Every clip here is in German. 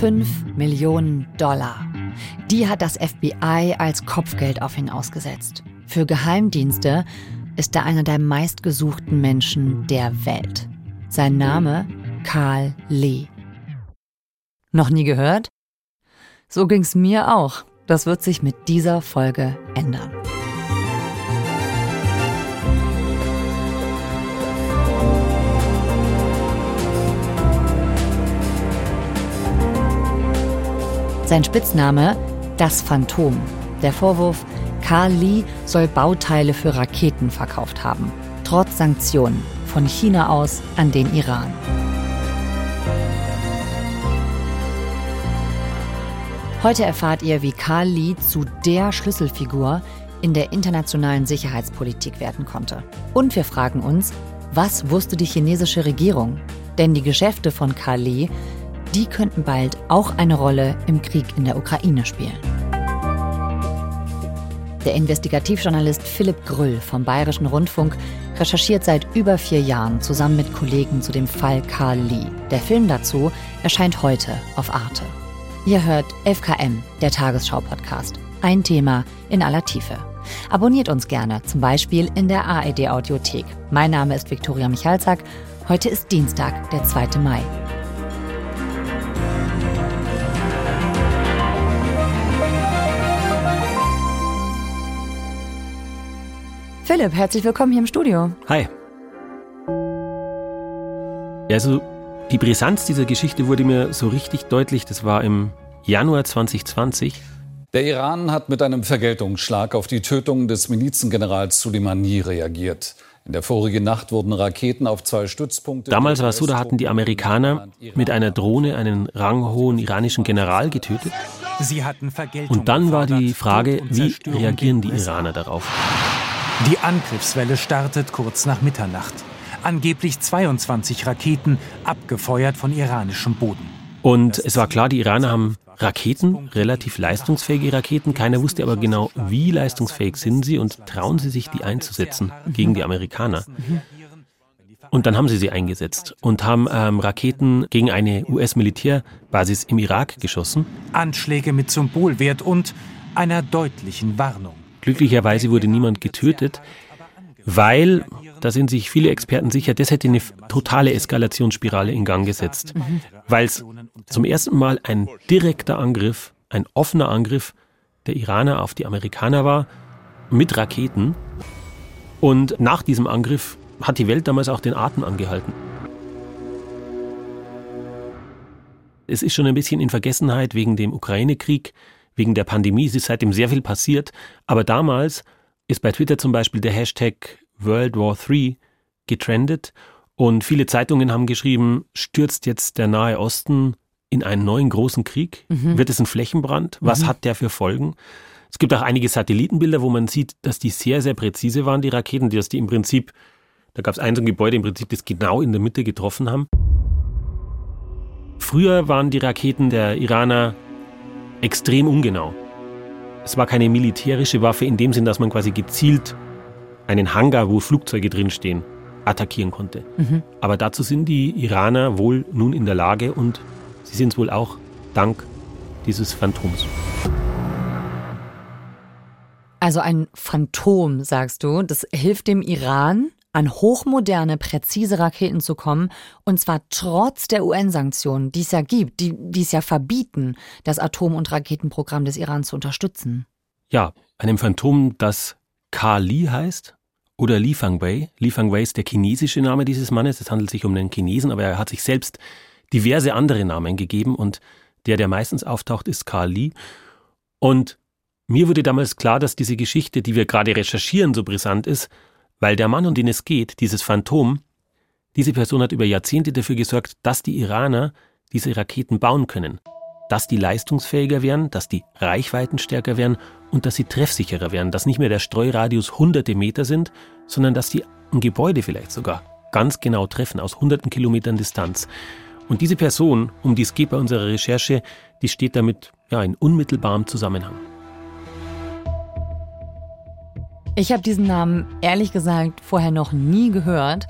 5 Millionen Dollar. Die hat das FBI als Kopfgeld auf ihn ausgesetzt. Für Geheimdienste ist er einer der meistgesuchten Menschen der Welt. Sein Name Carl Lee. Noch nie gehört? So ging's mir auch. Das wird sich mit dieser Folge ändern. Sein Spitzname das Phantom. Der Vorwurf, Carl Lee soll Bauteile für Raketen verkauft haben, trotz Sanktionen von China aus an den Iran. Heute erfahrt ihr, wie Carl Lee zu der Schlüsselfigur in der internationalen Sicherheitspolitik werden konnte. Und wir fragen uns, was wusste die chinesische Regierung? Denn die Geschäfte von Carl Lee die könnten bald auch eine Rolle im Krieg in der Ukraine spielen. Der Investigativjournalist Philipp Grüll vom Bayerischen Rundfunk recherchiert seit über vier Jahren zusammen mit Kollegen zu dem Fall Karl Lee. Der Film dazu erscheint heute auf Arte. Ihr hört 11KM, der Tagesschau-Podcast. Ein Thema in aller Tiefe. Abonniert uns gerne, zum Beispiel in der ARD-Audiothek. Mein Name ist Viktoria Michalzack. Heute ist Dienstag, der 2. Mai. Philipp, herzlich willkommen hier im Studio. Hi. Also die Brisanz dieser Geschichte wurde mir so richtig deutlich, das war im Januar 2020. Der Iran hat mit einem Vergeltungsschlag auf die Tötung des Milizengenerals Soleimani reagiert. In der vorigen Nacht wurden Raketen auf zwei Stützpunkte. Damals war es so, da hatten die Amerikaner mit einer Drohne einen ranghohen iranischen General getötet. Sie hatten Vergeltung Und dann war die Frage, wie reagieren die Iraner darauf? Die Angriffswelle startet kurz nach Mitternacht. Angeblich 22 Raketen, abgefeuert von iranischem Boden. Und es war klar, die Iraner haben Raketen, relativ leistungsfähige Raketen. Keiner wusste aber genau, wie leistungsfähig sind sie und trauen sie sich, die einzusetzen gegen die Amerikaner. Und dann haben sie sie eingesetzt und haben ähm, Raketen gegen eine US-Militärbasis im Irak geschossen. Anschläge mit Symbolwert und einer deutlichen Warnung. Glücklicherweise wurde niemand getötet, weil, da sind sich viele Experten sicher, das hätte eine totale Eskalationsspirale in Gang gesetzt. Weil es zum ersten Mal ein direkter Angriff, ein offener Angriff der Iraner auf die Amerikaner war, mit Raketen. Und nach diesem Angriff hat die Welt damals auch den Atem angehalten. Es ist schon ein bisschen in Vergessenheit wegen dem Ukraine-Krieg wegen der Pandemie. Es ist seitdem sehr viel passiert. Aber damals ist bei Twitter zum Beispiel der Hashtag World War III getrendet und viele Zeitungen haben geschrieben, stürzt jetzt der Nahe Osten in einen neuen großen Krieg? Mhm. Wird es ein Flächenbrand? Was mhm. hat der für Folgen? Es gibt auch einige Satellitenbilder, wo man sieht, dass die sehr, sehr präzise waren, die Raketen, dass die im Prinzip, da gab es ein so ein Gebäude im Prinzip, das genau in der Mitte getroffen haben. Früher waren die Raketen der Iraner extrem ungenau. Es war keine militärische Waffe in dem Sinn, dass man quasi gezielt einen Hangar, wo Flugzeuge drinstehen, attackieren konnte. Mhm. Aber dazu sind die Iraner wohl nun in der Lage und sie sind es wohl auch dank dieses Phantoms. Also ein Phantom, sagst du, das hilft dem Iran, an hochmoderne, präzise Raketen zu kommen, und zwar trotz der UN-Sanktionen, die es ja gibt, die, die es ja verbieten, das Atom- und Raketenprogramm des Iran zu unterstützen. Ja, einem Phantom, das Kali heißt oder Li Fangwei. Li Fangwei ist der chinesische Name dieses Mannes. Es handelt sich um einen Chinesen, aber er hat sich selbst diverse andere Namen gegeben und der, der meistens auftaucht, ist Karl Li. Und mir wurde damals klar, dass diese Geschichte, die wir gerade recherchieren, so brisant ist, weil der Mann, um den es geht, dieses Phantom, diese Person hat über Jahrzehnte dafür gesorgt, dass die Iraner diese Raketen bauen können. Dass die leistungsfähiger werden, dass die Reichweiten stärker werden und dass sie treffsicherer werden, dass nicht mehr der Streuradius hunderte Meter sind, sondern dass die ein Gebäude vielleicht sogar ganz genau treffen aus hunderten Kilometern Distanz. Und diese Person, um die es geht bei unserer Recherche, die steht damit ja in unmittelbarem Zusammenhang. Ich habe diesen Namen ehrlich gesagt vorher noch nie gehört.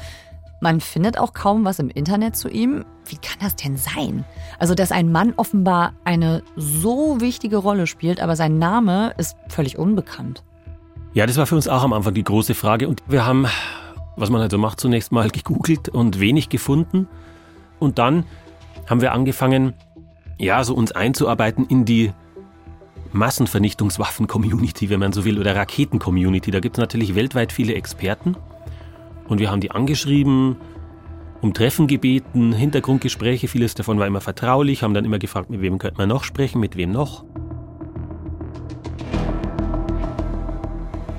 Man findet auch kaum was im Internet zu ihm. Wie kann das denn sein? Also, dass ein Mann offenbar eine so wichtige Rolle spielt, aber sein Name ist völlig unbekannt. Ja, das war für uns auch am Anfang die große Frage. Und wir haben, was man halt so macht, zunächst mal gegoogelt und wenig gefunden. Und dann haben wir angefangen, ja, so uns einzuarbeiten in die Massenvernichtungswaffen-Community, wenn man so will, oder Raketen-Community. Da gibt es natürlich weltweit viele Experten. Und wir haben die angeschrieben, um Treffen gebeten, Hintergrundgespräche, vieles davon war immer vertraulich, haben dann immer gefragt, mit wem könnte man noch sprechen, mit wem noch.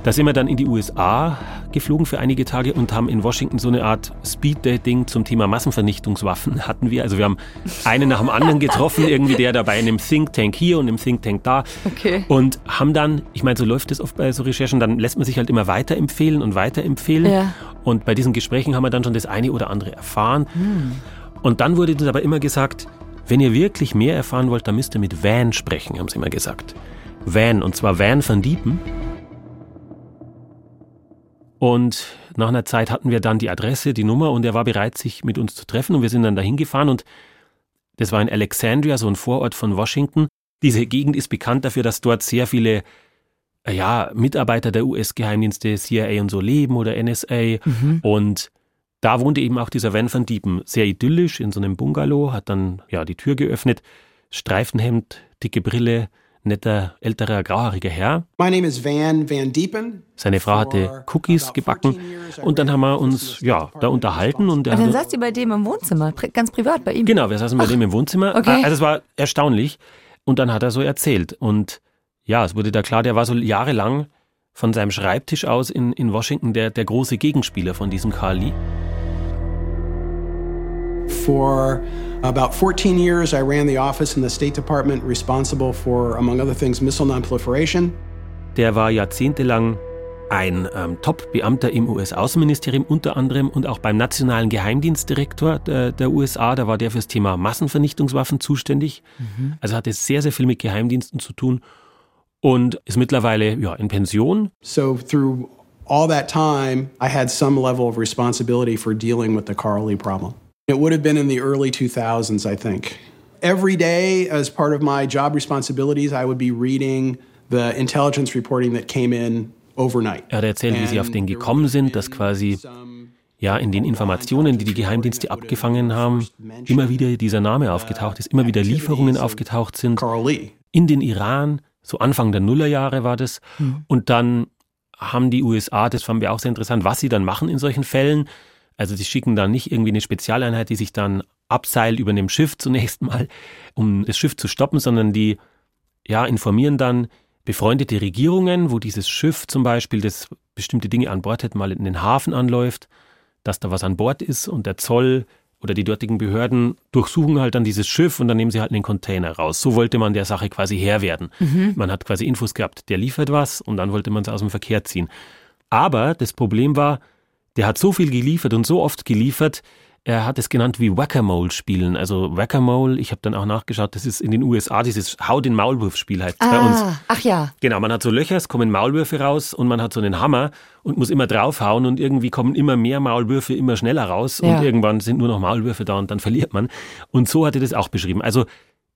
Da sind wir dann in die USA geflogen für einige Tage und haben in Washington so eine Art Speed-Dating zum Thema Massenvernichtungswaffen hatten wir. Also wir haben einen nach dem anderen getroffen, irgendwie der dabei in einem Think Tank hier und im Think Tank da. Okay. Und haben dann, ich meine, so läuft es oft bei so Recherchen, dann lässt man sich halt immer weiterempfehlen und weiterempfehlen. Ja. Und bei diesen Gesprächen haben wir dann schon das eine oder andere erfahren. Und dann wurde uns aber immer gesagt, wenn ihr wirklich mehr erfahren wollt, dann müsst ihr mit Van sprechen, haben sie immer gesagt. Van, und zwar Van van Diepen. Und nach einer Zeit hatten wir dann die Adresse, die Nummer und er war bereit, sich mit uns zu treffen und wir sind dann dahin gefahren und das war in Alexandria, so ein Vorort von Washington. Diese Gegend ist bekannt dafür, dass dort sehr viele äh, ja, Mitarbeiter der US-Geheimdienste, CIA und so leben oder NSA. Und da wohnte eben auch dieser Van van Diepen, sehr idyllisch in so einem Bungalow, hat dann ja die Tür geöffnet, Streifenhemd, dicke Brille, netter älterer grauhaariger Herr. My name is Van Van Diepen. Seine Frau hatte Cookies gebacken und dann haben wir uns ja da unterhalten und er Und dann saß ihr bei dem im Wohnzimmer, ganz privat bei ihm. Genau, wir saßen bei dem im Wohnzimmer. okay. Also es war erstaunlich. Und dann hat er so erzählt. Und ja, es wurde da klar, der war so jahrelang von seinem Schreibtisch aus in, in Washington der, der große Gegenspieler von diesem Carl Lee. For about 14 years, I ran the office in the State Department responsible for, among other things, missile nonproliferation. Der war jahrzehntelang ein ähm, Top-Beamter im US-Außenministerium unter anderem und auch beim nationalen Geheimdienstdirektor der, der USA. Da war der fürs Thema Massenvernichtungswaffen zuständig. Also hatte sehr, sehr viel mit Geheimdiensten zu tun und ist mittlerweile ja, in Pension. So through all that time, I had some level of responsibility for dealing with the Carl Lee problem. It would have been in the early 2000s, I think. Every day, as part of my job responsibilities, I would be reading the intelligence reporting that came in overnight. Er hat erzählt, wie sie auf den gekommen sind, dass quasi ja in den Informationen, die die Geheimdienste abgefangen haben, immer wieder dieser Name aufgetaucht ist, immer wieder Lieferungen aufgetaucht sind Carl Lee. in den Iran. So Anfang der Nullerjahre war das. Und dann haben die USA, das fanden wir auch sehr interessant, was sie dann machen in solchen Fällen. Also sie schicken dann nicht irgendwie eine Spezialeinheit, die sich dann abseilt über einem Schiff zunächst mal, um das Schiff zu stoppen, sondern die ja, informieren dann befreundete Regierungen, wo dieses Schiff zum Beispiel, das bestimmte Dinge an Bord hat, mal in den Hafen anläuft, dass da was an Bord ist und der Zoll oder die dortigen Behörden durchsuchen halt dann dieses Schiff und dann nehmen sie halt einen Container raus. So wollte man der Sache quasi Herr werden. Man hat quasi Infos gehabt, der liefert was und dann wollte man es aus dem Verkehr ziehen. Aber das Problem war, der hat so viel geliefert und so oft geliefert, er hat es genannt wie Whack-a-Mole spielen. Also Whack-a-Mole, ich habe dann auch nachgeschaut, das ist in den USA dieses Hau den Maulwurf-Spiel heißt es bei uns. Ah, ach ja. Genau, man hat so Löcher, es kommen Maulwürfe raus und man hat so einen Hammer und muss immer draufhauen und irgendwie kommen immer mehr Maulwürfe immer schneller raus Ja. und irgendwann sind nur noch Maulwürfe da und dann verliert man. Und so hat er das auch beschrieben. Also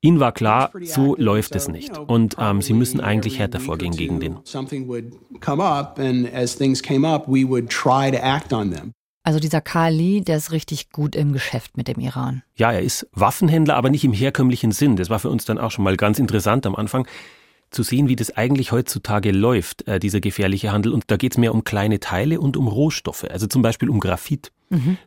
ihnen war klar, so läuft es nicht. Und ähm, sie müssen eigentlich härter vorgehen gegen den. Something would come up, and as things came up, we would try to act on them. Also dieser Karl Lee, der ist richtig gut im Geschäft mit dem Iran. Ja, er ist Waffenhändler, aber nicht im herkömmlichen Sinn. Das war für uns dann auch schon mal ganz interessant am Anfang zu sehen, wie das eigentlich heutzutage läuft, äh, dieser gefährliche Handel. Und da geht es mehr um kleine Teile und um Rohstoffe, also zum Beispiel um Graphit,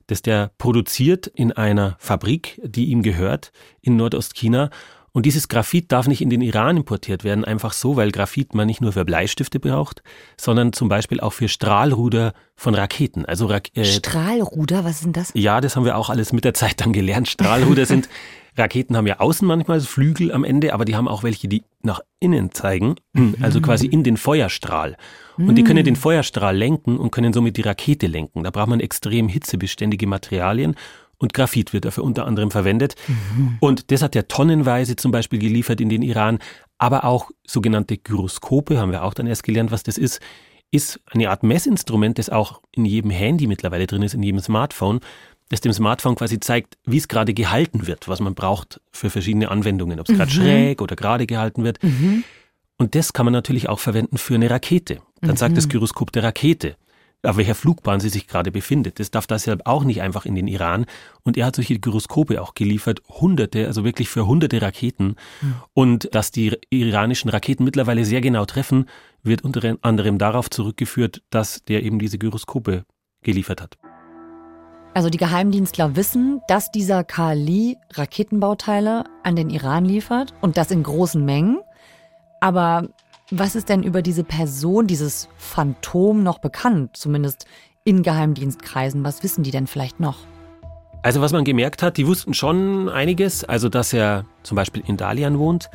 das der produziert in einer Fabrik, die ihm gehört, in Nordostchina. Und dieses Graphit darf nicht in den Iran importiert werden, einfach so, weil Graphit man nicht nur für Bleistifte braucht, sondern zum Beispiel auch für Strahlruder von Raketen. Also Ra äh, Strahlruder, was ist denn das? ja, das haben wir auch alles mit der Zeit dann gelernt. Strahlruder sind, Raketen haben ja außen manchmal Flügel am Ende, aber die haben auch welche, die nach innen zeigen, also quasi in den Feuerstrahl. Und die können den Feuerstrahl lenken und können somit die Rakete lenken. Da braucht man extrem hitzebeständige Materialien. Und Graphit wird dafür unter anderem verwendet. Und das hat er tonnenweise zum Beispiel geliefert in den Iran. Aber auch sogenannte Gyroskope, haben wir auch dann erst gelernt, was das ist, ist eine Art Messinstrument, das auch in jedem Handy mittlerweile drin ist, in jedem Smartphone. Das dem Smartphone quasi zeigt, wie es gerade gehalten wird, was man braucht für verschiedene Anwendungen, ob es gerade mhm. schräg oder gerade gehalten wird. Mhm. Und das kann man natürlich auch verwenden für eine Rakete. Dann mhm. sagt das Gyroskop der Rakete, auf welcher Flugbahn sie sich gerade befindet. Das darf deshalb auch nicht einfach in den Iran. Und er hat solche Gyroskope auch geliefert, hunderte, also wirklich für hunderte Raketen. Mhm. Und dass die iranischen Raketen mittlerweile sehr genau treffen, wird unter anderem darauf zurückgeführt, dass der eben diese Gyroskope geliefert hat. Also die Geheimdienstler wissen, dass dieser Kali Raketenbauteile an den Iran liefert und das in großen Mengen. Aber was ist denn über diese Person, dieses Phantom noch bekannt, zumindest in Geheimdienstkreisen? Was wissen die denn vielleicht noch? Also was man gemerkt hat, die wussten schon einiges. Also dass er zum Beispiel in Dalian wohnt,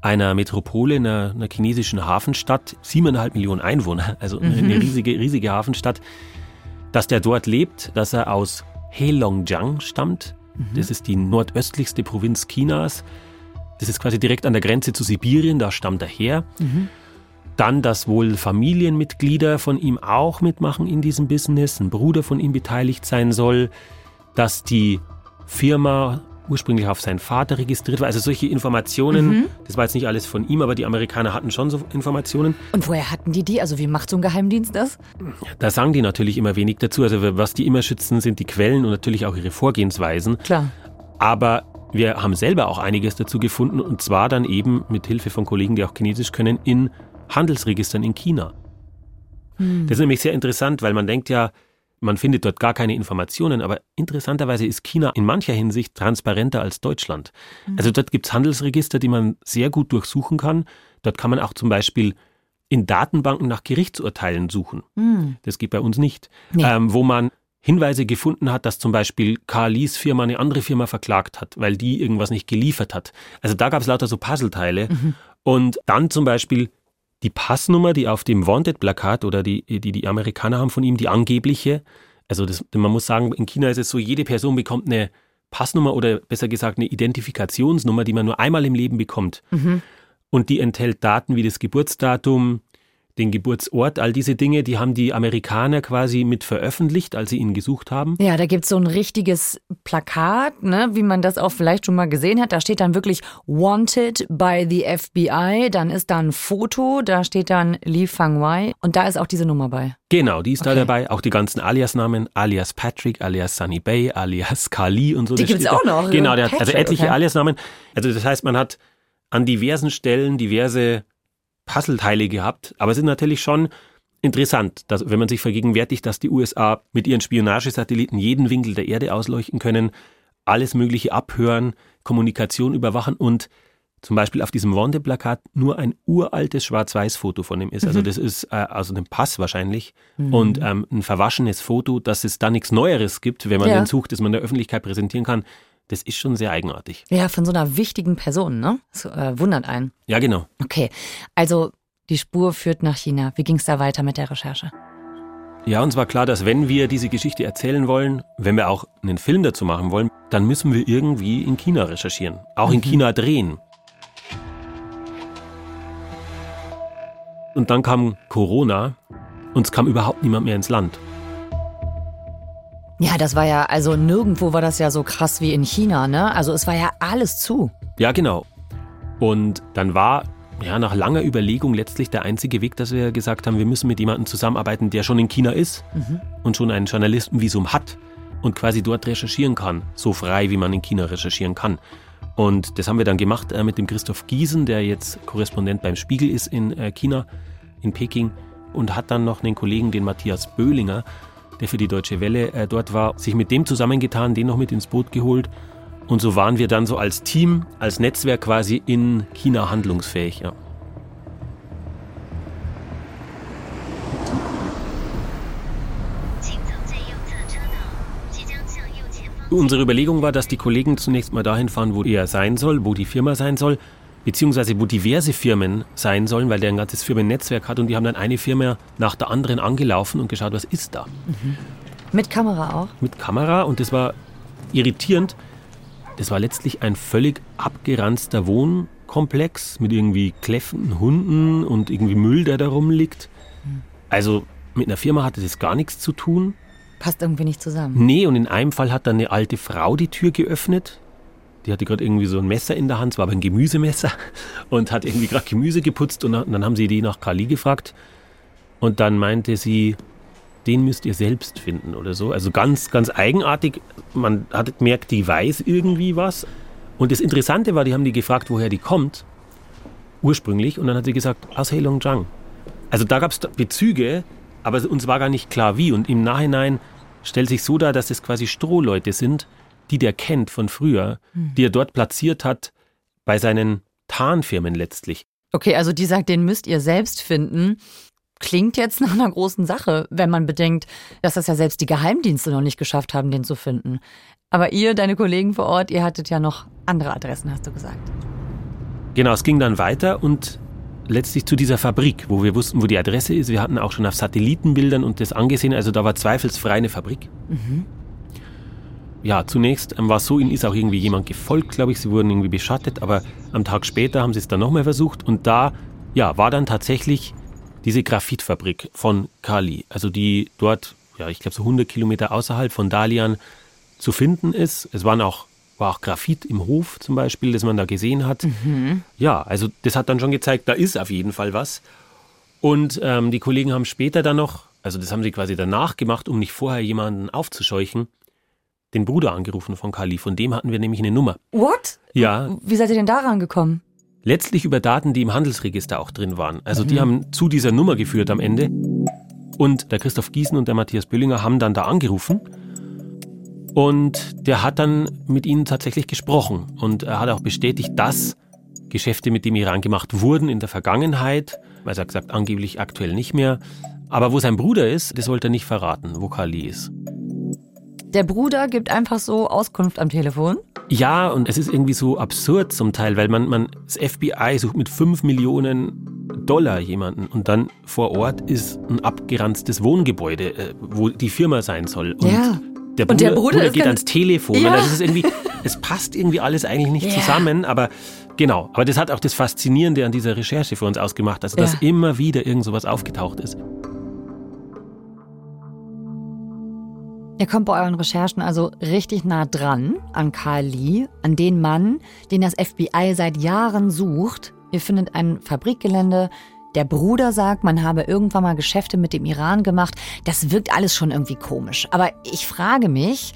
einer Metropole, einer, einer chinesischen Hafenstadt, siebeneinhalb Millionen Einwohner, also mhm. eine riesige, riesige Hafenstadt, dass der dort lebt, dass er aus Heilongjiang stammt. Mhm. Das ist die nordöstlichste Provinz Chinas. Das ist quasi direkt an der Grenze zu Sibirien, da stammt er her. Mhm. Dann, dass wohl Familienmitglieder von ihm auch mitmachen in diesem Business, ein Bruder von ihm beteiligt sein soll, dass die Firma ursprünglich auf seinen Vater registriert war. Also solche Informationen, mhm. das war jetzt nicht alles von ihm, aber die Amerikaner hatten schon so Informationen. Und woher hatten die die? Also wie macht so ein Geheimdienst das? Da sagen die natürlich immer wenig dazu. Also was die immer schützen, sind die Quellen und natürlich auch ihre Vorgehensweisen. Klar. Aber wir haben selber auch einiges dazu gefunden und zwar dann eben mit Hilfe von Kollegen, die auch Chinesisch können, in Handelsregistern in China. Hm. Das ist nämlich sehr interessant, weil man denkt ja, man findet dort gar keine Informationen, aber interessanterweise ist China in mancher Hinsicht transparenter als Deutschland. Hm. Also dort gibt es Handelsregister, die man sehr gut durchsuchen kann. Dort kann man auch zum Beispiel in Datenbanken nach Gerichtsurteilen suchen. Hm. Das geht bei uns nicht. Nee. Ähm, wo man Hinweise gefunden hat, dass zum Beispiel Carlis Firma eine andere Firma verklagt hat, weil die irgendwas nicht geliefert hat. Also da gab es lauter so Puzzleteile. Mhm. Und dann zum Beispiel die Passnummer, die auf dem Wanted-Plakat oder die, die die Amerikaner haben von ihm, die angebliche. Also das, man muss sagen, in China ist es so, jede Person bekommt eine Passnummer oder besser gesagt eine Identifikationsnummer, die man nur einmal im Leben bekommt. Mhm. Und die enthält Daten wie das Geburtsdatum, den Geburtsort, all diese Dinge, die haben die Amerikaner quasi mit veröffentlicht, als sie ihn gesucht haben. Ja, da gibt es so ein richtiges Plakat, ne, wie man das auch vielleicht schon mal gesehen hat. Da steht dann wirklich Wanted by the FBI. Dann ist da ein Foto, da steht dann Li Fangwei und da ist auch diese Nummer bei. Genau, die ist okay. da dabei. Auch die ganzen Alias-Namen, alias Patrick, alias Sunny Bay, alias Kali und so. Die gibt es auch noch. Genau, der hat also etliche okay. Alias-Namen. Also das heißt, man hat an diversen Stellen diverse Puzzleteile gehabt, aber es ist natürlich schon interessant, dass, wenn man sich vergegenwärtigt, dass die USA mit ihren Spionagesatelliten jeden Winkel der Erde ausleuchten können, alles Mögliche abhören, Kommunikation überwachen und zum Beispiel auf diesem Wandeplakat nur ein uraltes Schwarz-Weiß-Foto von ihm ist. Also mhm. das ist äh, aus einem Pass wahrscheinlich mhm. und ähm, ein verwaschenes Foto, dass es da nichts Neueres gibt, wenn man ja. den sucht, das man der Öffentlichkeit präsentieren kann. Das ist schon sehr eigenartig. Ja, von so einer wichtigen Person, ne? Das äh, wundert einen. Ja, genau. Okay, also die Spur führt nach China. Wie ging es da weiter mit der Recherche? Ja, uns war klar, dass wenn wir diese Geschichte erzählen wollen, wenn wir auch einen Film dazu machen wollen, dann müssen wir irgendwie in China recherchieren. Auch in mhm. China drehen. Und dann kam Corona und es kam überhaupt niemand mehr ins Land. Ja, das war ja, also nirgendwo war das ja so krass wie in China, ne? Also es war ja alles zu. Ja, genau. Und dann war ja nach langer Überlegung letztlich der einzige Weg, dass wir gesagt haben, wir müssen mit jemandem zusammenarbeiten, der schon in China ist mhm. und schon ein Journalistenvisum hat und quasi dort recherchieren kann, so frei wie man in China recherchieren kann. Und das haben wir dann gemacht äh, mit dem Christoph Giesen, der jetzt Korrespondent beim Spiegel ist in äh, China, in Peking, und hat dann noch einen Kollegen, den Matthias Böhlinger, der für die Deutsche Welle äh, dort war, sich mit dem zusammengetan, den noch mit ins Boot geholt. Und so waren wir dann so als Team, als Netzwerk quasi in China handlungsfähig. Ja. Unsere Überlegung war, dass die Kollegen zunächst mal dahin fahren, wo er sein soll, wo die Firma sein soll beziehungsweise wo diverse Firmen sein sollen, weil der ein ganzes Firmennetzwerk hat und die haben dann eine Firma nach der anderen angelaufen und geschaut, was ist da. Mhm. Mit Kamera auch? Mit Kamera und das war irritierend. Das war letztlich ein völlig abgeranzter Wohnkomplex mit irgendwie kläffenden Hunden und irgendwie Müll, der da rumliegt. Mhm. Also mit einer Firma hatte das gar nichts zu tun. Passt irgendwie nicht zusammen. Nee, und in einem Fall hat dann eine alte Frau die Tür geöffnet. Die hatte gerade irgendwie so ein Messer in der Hand, es war aber ein Gemüsemesser und hat irgendwie gerade Gemüse geputzt und dann haben sie die nach Kali gefragt und dann meinte sie, den müsst ihr selbst finden oder so. Also ganz, ganz eigenartig. Man hat gemerkt, die weiß irgendwie was. Und das Interessante war, die haben die gefragt, woher die kommt, ursprünglich. Und dann hat sie gesagt, aus Heilongjiang. Also da gab es Bezüge, aber uns war gar nicht klar wie. Und im Nachhinein stellt sich so dar, dass es quasi Strohleute sind, die der kennt von früher, hm. die er dort platziert hat bei seinen Tarnfirmen letztlich. Okay, also die sagt, den müsst ihr selbst finden klingt jetzt nach einer großen Sache, wenn man bedenkt, dass das ja selbst die Geheimdienste noch nicht geschafft haben, den zu finden. Aber ihr, deine Kollegen vor Ort, ihr hattet ja noch andere Adressen, hast du gesagt. Genau, es ging dann weiter und letztlich zu dieser Fabrik, wo wir wussten, wo die Adresse ist. Wir hatten auch schon auf Satellitenbildern und das angesehen, also da war zweifelsfrei eine Fabrik. Mhm. Ja, zunächst ähm, war es so, ihnen ist auch irgendwie jemand gefolgt, glaube ich. Sie wurden irgendwie beschattet, aber am Tag später haben sie es dann nochmal versucht und da ja, war dann tatsächlich diese Graphitfabrik von Kali, also die dort, ja, ich glaube so 100 Kilometer außerhalb von Dalian zu finden ist. Es waren auch, war auch Graphit im Hof zum Beispiel, das man da gesehen hat. Mhm. Ja, also das hat dann schon gezeigt, da ist auf jeden Fall was. Und ähm, die Kollegen haben später dann noch, also das haben sie quasi danach gemacht, um nicht vorher jemanden aufzuscheuchen, den Bruder angerufen von Kali. Von dem hatten wir nämlich eine Nummer. What? Ja. Wie seid ihr denn daran gekommen? Letztlich über Daten, die im Handelsregister auch drin waren. Also mhm. die haben zu dieser Nummer geführt am Ende. Und der Christoph Giesen und der Matthias Böllinger haben dann da angerufen. Und der hat dann mit ihnen tatsächlich gesprochen. Und er hat auch bestätigt, dass Geschäfte mit dem Iran gemacht wurden in der Vergangenheit. Also er hat gesagt, angeblich aktuell nicht mehr. Aber wo sein Bruder ist, das wollte er nicht verraten, wo Kali ist. Der Bruder gibt einfach so Auskunft am Telefon? Ja, und es ist irgendwie so absurd zum Teil, weil man, man das FBI sucht mit 5 Millionen Dollar jemanden und dann vor Ort ist ein abgeranztes Wohngebäude, äh, wo die Firma sein soll. Und ja. Der Bruder, und der Bruder, Bruder geht ans Telefon. Ja. Das ist irgendwie, es passt irgendwie alles eigentlich nicht ja. zusammen, aber genau. Aber das hat auch das Faszinierende an dieser Recherche für uns ausgemacht, also dass ja. immer wieder irgend sowas aufgetaucht ist. Ihr kommt bei euren Recherchen also richtig nah dran an Karl Lee, an den Mann, den das FBI seit Jahren sucht. Ihr findet ein Fabrikgelände. Der Bruder sagt, man habe irgendwann mal Geschäfte mit dem Iran gemacht. Das wirkt alles schon irgendwie komisch. Aber ich frage mich,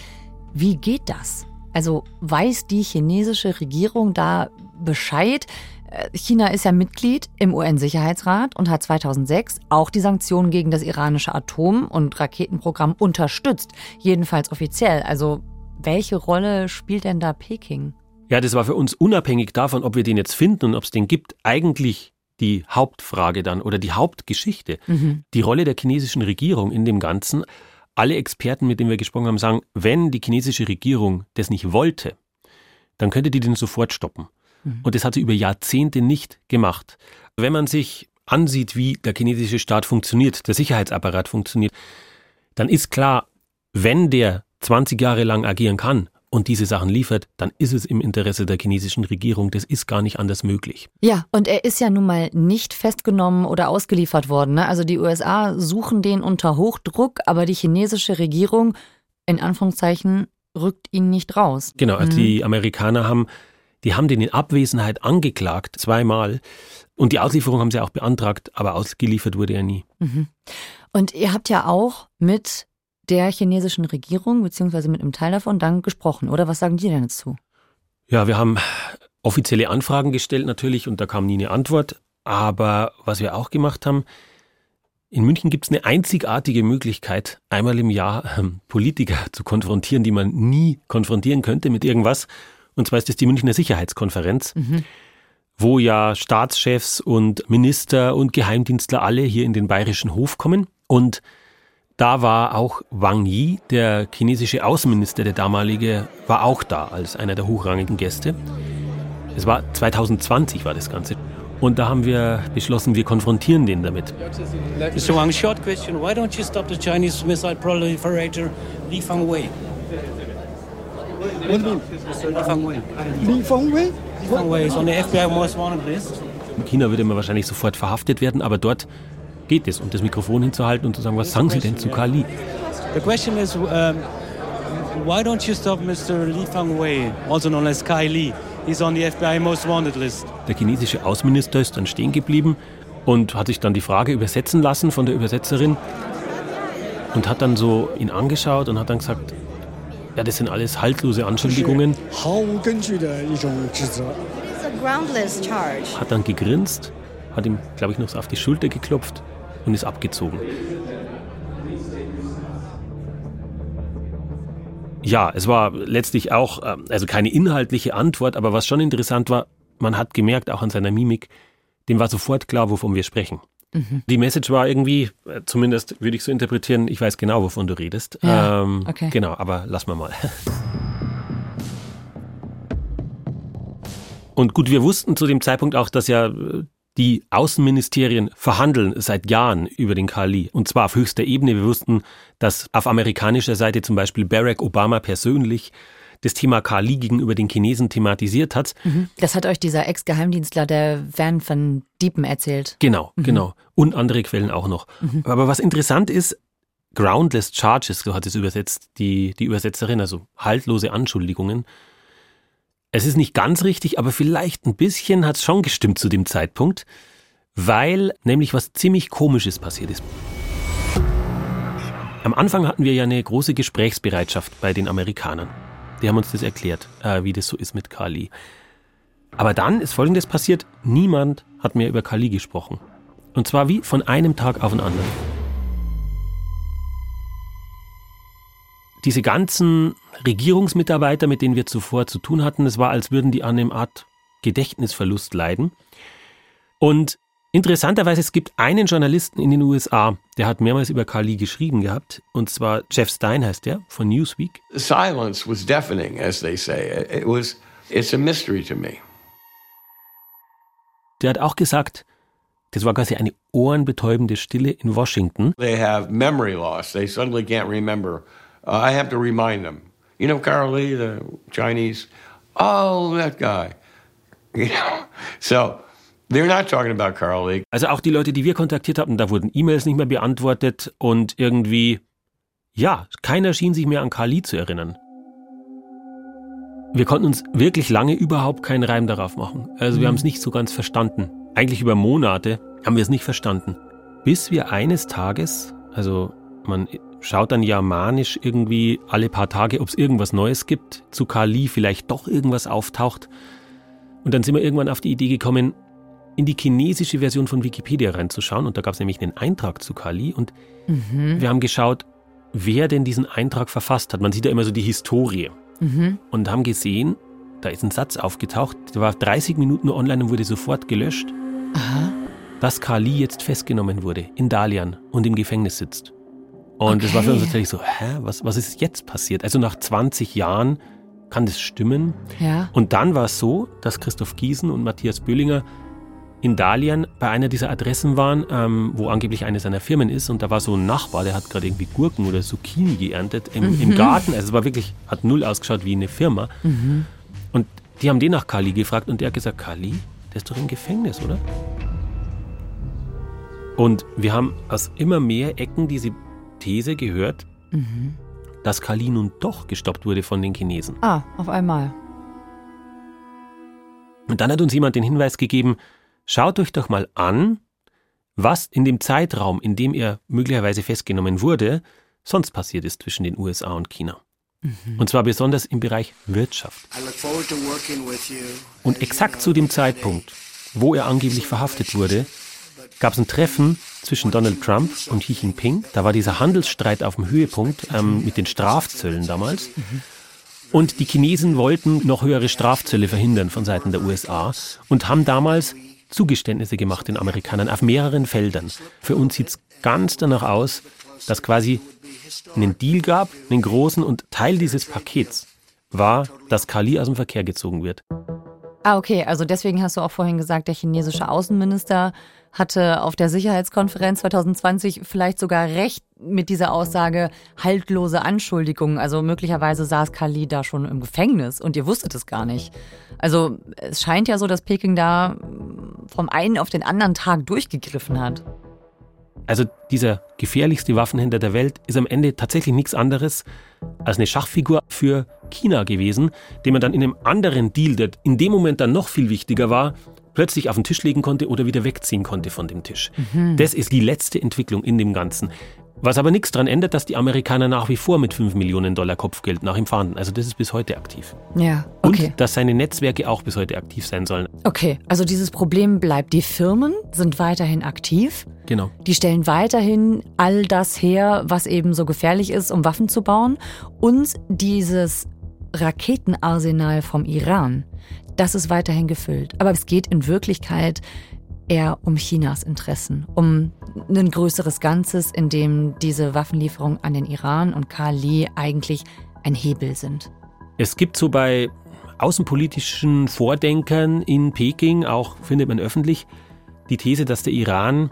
wie geht das? Also weiß die chinesische Regierung da Bescheid? Äh, China ist ja Mitglied im UN-Sicherheitsrat und hat 2006 auch die Sanktionen gegen das iranische Atom- und Raketenprogramm unterstützt, jedenfalls offiziell. Also welche Rolle spielt denn da Peking? Ja, das war für uns unabhängig davon, ob wir den jetzt finden und ob es den gibt, eigentlich die Hauptfrage dann oder die Hauptgeschichte. Mhm. Die Rolle der chinesischen Regierung in dem Ganzen. Alle Experten, mit denen wir gesprochen haben, sagen, wenn die chinesische Regierung das nicht wollte, dann könnte die den sofort stoppen. Mhm. Und das hat sie über Jahrzehnte nicht gemacht. Wenn man sich ansieht, wie der chinesische Staat funktioniert, der Sicherheitsapparat funktioniert, dann ist klar, wenn der 20 Jahre lang agieren kann und diese Sachen liefert, dann ist es im Interesse der chinesischen Regierung. Das ist gar nicht anders möglich. Ja, und er ist ja nun mal nicht festgenommen oder ausgeliefert worden. Ne? Also die USA suchen den unter Hochdruck, aber die chinesische Regierung, in Anführungszeichen, rückt ihn nicht raus. Genau, also mhm. die Amerikaner haben die haben den in Abwesenheit angeklagt, zweimal. Und die Auslieferung haben sie auch beantragt, aber ausgeliefert wurde er nie. Mhm. Und ihr habt ja auch mit der chinesischen Regierung, beziehungsweise mit einem Teil davon, dann gesprochen, oder? Was sagen die denn dazu? Ja, wir haben offizielle Anfragen gestellt natürlich und da kam nie eine Antwort. Aber was wir auch gemacht haben, in München gibt es eine einzigartige Möglichkeit, einmal im Jahr ähm, Politiker zu konfrontieren, die man nie konfrontieren könnte mit irgendwas. Und zwar ist es die Münchner Sicherheitskonferenz, mhm. wo ja Staatschefs und Minister und Geheimdienstler alle hier in den bayerischen Hof kommen. Und da war auch Wang Yi, der chinesische Außenminister, der damalige, war auch da als einer der hochrangigen Gäste. Es war 2020 war das Ganze. Und da haben wir beschlossen, wir konfrontieren den damit. Mr. Wang, short question. Why don't you stop the Chinese missile proliferator Li Fangwei? What do you mean? Li Fangwei. Li Fangwei? Li Fangwei is on the FBI most wanted list. In China würde man wahrscheinlich sofort verhaftet werden, aber dort geht es, um das Mikrofon hinzuhalten und zu sagen, was sagen Sie denn zu Kali? The question is, um, why don't you stop Mr. Li Fangwei, also known as Kai Li? He's on the FBI Most Wanted List. Der chinesische Außenminister ist dann stehen geblieben und hat sich dann die Frage übersetzen lassen von der Übersetzerin und hat dann so ihn angeschaut und hat dann gesagt, ja, das sind alles haltlose Anschuldigungen. Hat dann gegrinst, hat ihm, glaube ich, noch so auf die Schulter geklopft und ist abgezogen. Ja, es war letztlich auch, ähm, also keine inhaltliche Antwort, aber was schon interessant war, man hat gemerkt, auch an seiner Mimik, dem war sofort klar, wovon wir sprechen. Mhm. Die Message war irgendwie, äh, zumindest würde ich so interpretieren, ich weiß genau, wovon du redest. Ja, ähm, okay. Genau, aber lass mal mal. Und gut, wir wussten zu dem Zeitpunkt auch, dass ja äh, die Außenministerien verhandeln seit Jahren über den Kali. Und zwar auf höchster Ebene. Wir wussten, dass auf amerikanischer Seite zum Beispiel Barack Obama persönlich das Thema Kali gegenüber den Chinesen thematisiert hat. Mhm. Das hat euch dieser Ex-Geheimdienstler, der Van van Diepen, erzählt. Genau, mhm. genau. Und andere Quellen auch noch. Mhm. Aber was interessant ist, Groundless Charges, so hat es übersetzt die, die Übersetzerin, also haltlose Anschuldigungen. Es ist nicht ganz richtig, aber vielleicht ein bisschen hat es schon gestimmt zu dem Zeitpunkt, weil nämlich was ziemlich Komisches passiert ist. Am Anfang hatten wir ja eine große Gesprächsbereitschaft bei den Amerikanern. Die haben uns das erklärt, äh, wie das so ist mit Kali. Aber dann ist Folgendes passiert. Niemand hat mehr über Kali gesprochen. Und zwar wie von einem Tag auf den anderen. Diese ganzen Regierungsmitarbeiter, mit denen wir zuvor zu tun hatten, es war, als würden die an einem Art Gedächtnisverlust leiden. Und Interessanterweise, es gibt einen Journalisten in den USA, der hat mehrmals über Kali geschrieben gehabt, und zwar Jeff Stein heißt der, von Newsweek. Silence was deafening, as they say. It was, it's a mystery to me. Der hat auch gesagt, das war quasi eine ohrenbetäubende Stille in Washington. They have memory loss. They suddenly can't remember. Uh, I have to remind them. You know Carl Lee, the Chinese? Oh, that guy. You know, so They're not talking about Carl Lee. Also auch die Leute, die wir kontaktiert haben, da wurden E-Mails nicht mehr beantwortet und irgendwie, ja, keiner schien sich mehr an Carl Lee zu erinnern. Wir konnten uns wirklich lange überhaupt keinen Reim darauf machen. Also wir mhm. haben es nicht so ganz verstanden. Eigentlich über Monate haben wir es nicht verstanden. Bis wir eines Tages, also man schaut dann ja manisch irgendwie alle paar Tage, ob es irgendwas Neues gibt, zu Lee vielleicht doch irgendwas auftaucht. Und dann sind wir irgendwann auf die Idee gekommen, in die chinesische Version von Wikipedia reinzuschauen. Und da gab es nämlich einen Eintrag zu Kali. Und mhm. wir haben geschaut, wer denn diesen Eintrag verfasst hat. Man sieht ja immer so die Historie. Mhm. Und haben gesehen, da ist ein Satz aufgetaucht, der war 30 Minuten online und wurde sofort gelöscht. Aha. Dass Kali jetzt festgenommen wurde in Dalian und im Gefängnis sitzt. Und okay. das war für uns natürlich so, hä, was, was ist jetzt passiert? Also nach 20 Jahren kann das stimmen? Ja. Und dann war es so, dass Christoph Giesen und Matthias Böllinger in Dalian bei einer dieser Adressen waren, ähm, wo angeblich eine seiner Firmen ist. Und da war so ein Nachbar, der hat gerade irgendwie Gurken oder Zucchini geerntet im, mhm. im, Garten. Also es war wirklich, hat null ausgeschaut wie eine Firma. Mhm. Und die haben den nach Kali gefragt und der hat gesagt, Kali, der ist doch im Gefängnis, oder? Und wir haben aus immer mehr Ecken diese These gehört, mhm. dass Kali nun doch gestoppt wurde von den Chinesen. Ah, auf einmal. Und dann hat uns jemand den Hinweis gegeben, Schaut euch doch mal an, was in dem Zeitraum, in dem er möglicherweise festgenommen wurde, sonst passiert ist zwischen den USA und China. Mhm. Und zwar besonders im Bereich Wirtschaft. Und exakt zu dem Zeitpunkt, wo er angeblich verhaftet wurde, gab es ein Treffen zwischen Donald Trump und Xi Jinping. Da war dieser Handelsstreit auf dem Höhepunkt ähm, mit den Strafzöllen damals. Mhm. Und die Chinesen wollten noch höhere Strafzölle verhindern von Seiten der USA und haben damals Zugeständnisse gemacht den Amerikanern auf mehreren Feldern. Für uns sieht es ganz danach aus, dass quasi einen Deal gab, einen großen und Teil dieses Pakets war, dass Kali aus dem Verkehr gezogen wird. Ah, okay. Also deswegen hast du auch vorhin gesagt, der chinesische Außenminister hatte auf der Sicherheitskonferenz 2020 vielleicht sogar recht mit dieser Aussage haltlose Anschuldigungen. Also möglicherweise saß Kali da schon im Gefängnis und ihr wusstet es gar nicht. Also es scheint ja so, dass Peking da vom einen auf den anderen Tag durchgegriffen hat. Also dieser gefährlichste Waffenhändler der Welt ist am Ende tatsächlich nichts anderes als eine Schachfigur für China gewesen, den man dann in einem anderen Deal, der in dem Moment dann noch viel wichtiger war, plötzlich auf den Tisch legen konnte oder wieder wegziehen konnte von dem Tisch. Mhm. Das ist die letzte Entwicklung in dem Ganzen. Was aber nichts daran ändert, dass die Amerikaner nach wie vor mit 5 Millionen Dollar Kopfgeld nach ihm fahren. Also das ist bis heute aktiv. Ja, okay. Und dass seine Netzwerke auch bis heute aktiv sein sollen. Okay, also dieses Problem bleibt. Die Firmen sind weiterhin aktiv. Genau. Die stellen weiterhin all das her, was eben so gefährlich ist, um Waffen zu bauen. Und dieses Raketenarsenal vom Iran, das ist weiterhin gefüllt. Aber es geht in Wirklichkeit eher um Chinas Interessen, um ein größeres Ganzes, in dem diese Waffenlieferungen an den Iran und Kali eigentlich ein Hebel sind. Es gibt so bei außenpolitischen Vordenkern in Peking, auch findet man öffentlich, die These, dass der Iran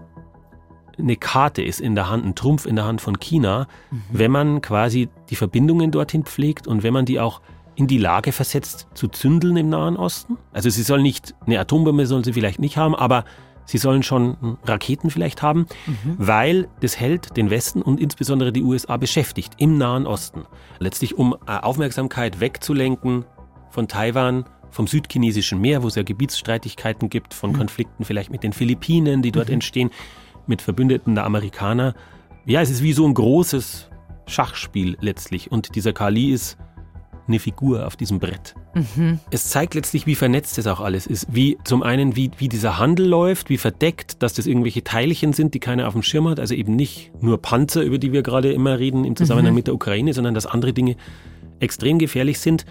eine Karte ist in der Hand, ein Trumpf in der Hand von China, mhm. wenn man quasi die Verbindungen dorthin pflegt und wenn man die auch in die Lage versetzt zu zündeln im Nahen Osten. Also sie soll nicht, eine Atombombe sollen sie vielleicht nicht haben, aber sie sollen schon Raketen vielleicht haben, mhm. weil das hält den Westen und insbesondere die USA beschäftigt im Nahen Osten. Letztlich um äh, Aufmerksamkeit wegzulenken von Taiwan, vom südchinesischen Meer, wo es ja Gebietsstreitigkeiten gibt, von mhm. Konflikten vielleicht mit den Philippinen, die dort mhm. entstehen, mit Verbündeten der Amerikaner. Ja, es ist wie so ein großes Schachspiel letztlich. Und dieser Kali ist eine Figur auf diesem Brett. Mhm. Es zeigt letztlich, wie vernetzt das auch alles ist. Wie zum einen, wie, wie dieser Handel läuft, wie verdeckt, dass das irgendwelche Teilchen sind, die keiner auf dem Schirm hat. Also eben nicht nur Panzer, über die wir gerade immer reden im Zusammenhang mhm. mit der Ukraine, sondern dass andere Dinge extrem gefährlich sind.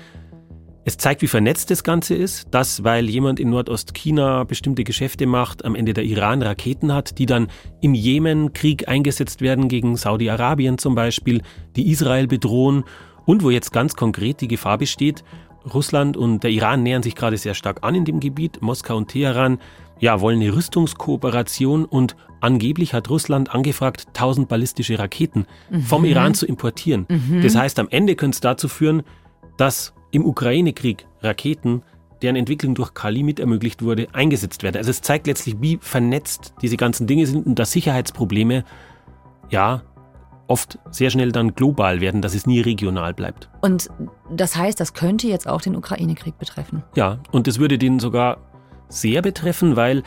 Es zeigt, wie vernetzt das Ganze ist, dass, weil jemand in Nordostchina bestimmte Geschäfte macht, am Ende der Iran Raketen hat, die dann im Jemen-Krieg eingesetzt werden gegen Saudi-Arabien zum Beispiel, die Israel bedrohen und wo jetzt ganz konkret die Gefahr besteht, Russland und der Iran nähern sich gerade sehr stark an in dem Gebiet. Moskau und Teheran ja, wollen eine Rüstungskooperation und angeblich hat Russland angefragt, 1000 ballistische Raketen mhm. vom Iran zu importieren. Mhm. Das heißt, am Ende könnte es dazu führen, dass im Ukraine-Krieg Raketen, deren Entwicklung durch Kali mit ermöglicht wurde, eingesetzt werden. Also es zeigt letztlich, wie vernetzt diese ganzen Dinge sind und dass Sicherheitsprobleme ja oft sehr schnell dann global werden, dass es nie regional bleibt. Und das heißt, das könnte jetzt auch den Ukraine-Krieg betreffen? Ja, und es würde den sogar sehr betreffen, weil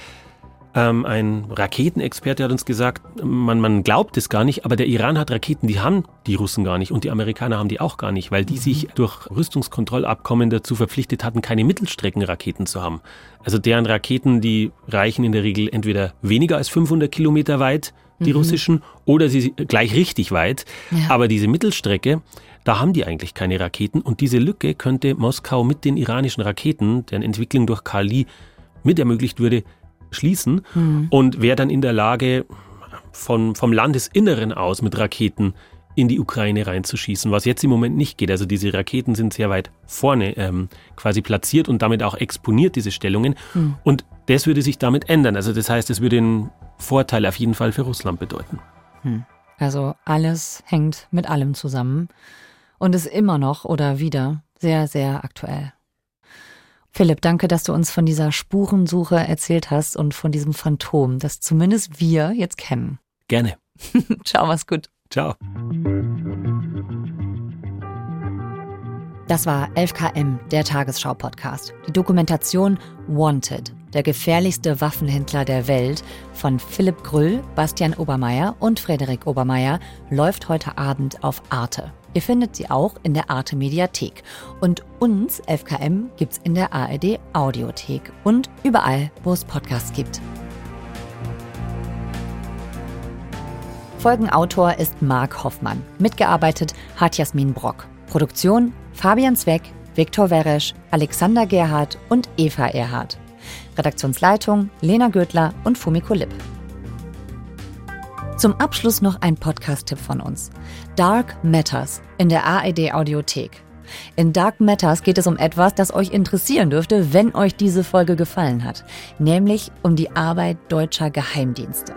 ähm, ein Raketenexperte hat uns gesagt, man, man glaubt es gar nicht, aber der Iran hat Raketen, die haben die Russen gar nicht und die Amerikaner haben die auch gar nicht, weil die mhm. sich durch Rüstungskontrollabkommen dazu verpflichtet hatten, keine Mittelstreckenraketen zu haben. Also deren Raketen, die reichen in der Regel entweder weniger als 500 Kilometer weit, die mhm. russischen, oder sie gleich richtig weit. Ja. Aber diese Mittelstrecke, da haben die eigentlich keine Raketen und diese Lücke könnte Moskau mit den iranischen Raketen, deren Entwicklung durch Kali mit ermöglicht würde, schließen mhm. und wäre dann in der Lage, von, vom Landesinneren aus mit Raketen in die Ukraine reinzuschießen, was jetzt im Moment nicht geht. Also diese Raketen sind sehr weit vorne ähm, quasi platziert und damit auch exponiert, diese Stellungen. Mhm. Und das würde sich damit ändern. Also das heißt, es würde einen Vorteil auf jeden Fall für Russland bedeuten. Hm. Also alles hängt mit allem zusammen und ist immer noch oder wieder sehr, sehr aktuell. Philipp, danke, dass du uns von dieser Spurensuche erzählt hast und von diesem Phantom, das zumindest wir jetzt kennen. Gerne. Ciao, mach's gut. Ciao. Das war 11KM, der Tagesschau-Podcast. Die Dokumentation Wanted, der gefährlichste Waffenhändler der Welt von Philipp Grüll, Bastian Obermeier und Frederik Obermeier läuft heute Abend auf Arte. Ihr findet sie auch in der Arte Mediathek. Und uns, 11KM, gibt's in der ARD Audiothek und überall, wo es Podcasts gibt. Folgenautor ist Marc Hoffmann. Mitgearbeitet hat Jasmin Brock. Produktion Fabian Zweck, Viktor Weresch, Alexander Gerhardt und Eva Erhardt. Redaktionsleitung Lena Gödler und Fumiko Lipp. Zum Abschluss noch ein Podcast-Tipp von uns. Dark Matters in der ARD Audiothek. In Dark Matters geht es um etwas, das euch interessieren dürfte, wenn euch diese Folge gefallen hat, nämlich um die Arbeit deutscher Geheimdienste.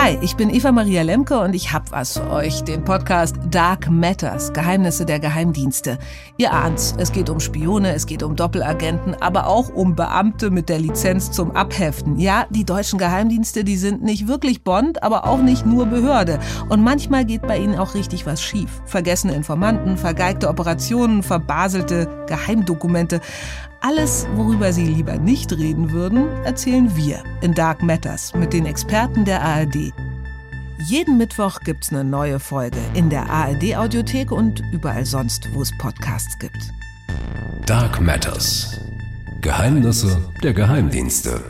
Hi, ich bin Eva Maria Lemke und ich hab was für euch, den Podcast Dark Matters, Geheimnisse der Geheimdienste. Ihr ahnt's, es geht um Spione, es geht um Doppelagenten, aber auch um Beamte mit der Lizenz zum Abheften. Ja, die deutschen Geheimdienste, die sind nicht wirklich Bond, aber auch nicht nur Behörde. Und manchmal geht bei ihnen auch richtig was schief. Vergessene Informanten, vergeigte Operationen, verbaselte Geheimdokumente. Alles, worüber Sie lieber nicht reden würden, erzählen wir in Dark Matters mit den Experten der ARD. Jeden Mittwoch gibt's eine neue Folge in der ARD-Audiothek und überall sonst, wo es Podcasts gibt. Dark Matters. Geheimnisse der Geheimdienste.